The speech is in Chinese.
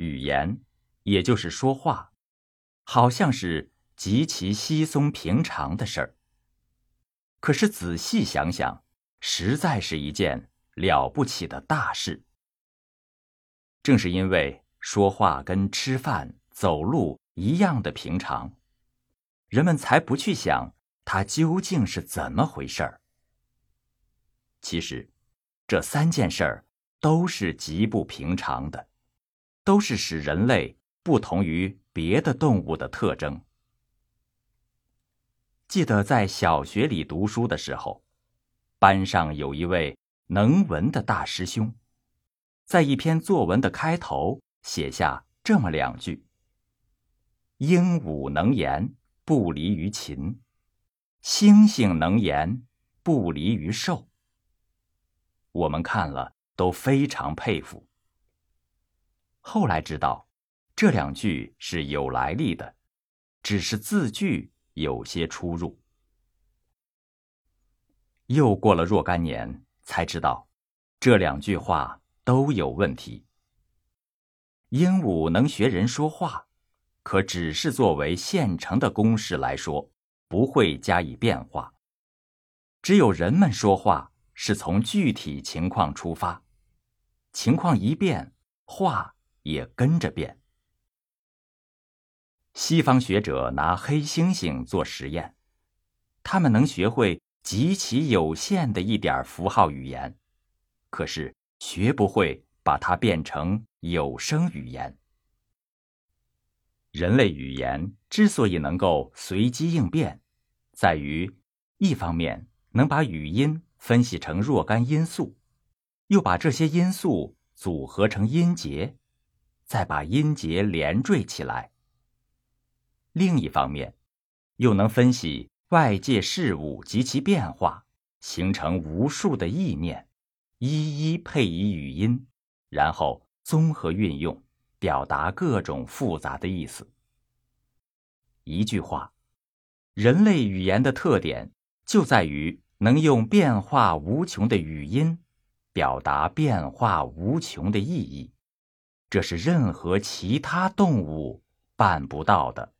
语言，也就是说话，好像是极其稀松平常的事儿。可是仔细想想，实在是一件了不起的大事。正是因为说话跟吃饭、走路一样的平常，人们才不去想它究竟是怎么回事儿。其实，这三件事儿都是极不平常的，都是使人类不同于别的动物的特征。记得在小学里读书的时候，班上有一位能文的大师兄，在一篇作文的开头写下这么两句：“鹦鹉能言，不离于禽；猩猩能言，不离于兽。”我们看了都非常佩服。后来知道，这两句是有来历的，只是字句有些出入。又过了若干年，才知道这两句话都有问题。鹦鹉能学人说话，可只是作为现成的公式来说，不会加以变化。只有人们说话。是从具体情况出发，情况一变，话也跟着变。西方学者拿黑猩猩做实验，他们能学会极其有限的一点符号语言，可是学不会把它变成有声语言。人类语言之所以能够随机应变，在于一方面能把语音。分析成若干因素，又把这些因素组合成音节，再把音节连缀起来。另一方面，又能分析外界事物及其变化，形成无数的意念，一一配以语音，然后综合运用，表达各种复杂的意思。一句话，人类语言的特点就在于。能用变化无穷的语音表达变化无穷的意义，这是任何其他动物办不到的。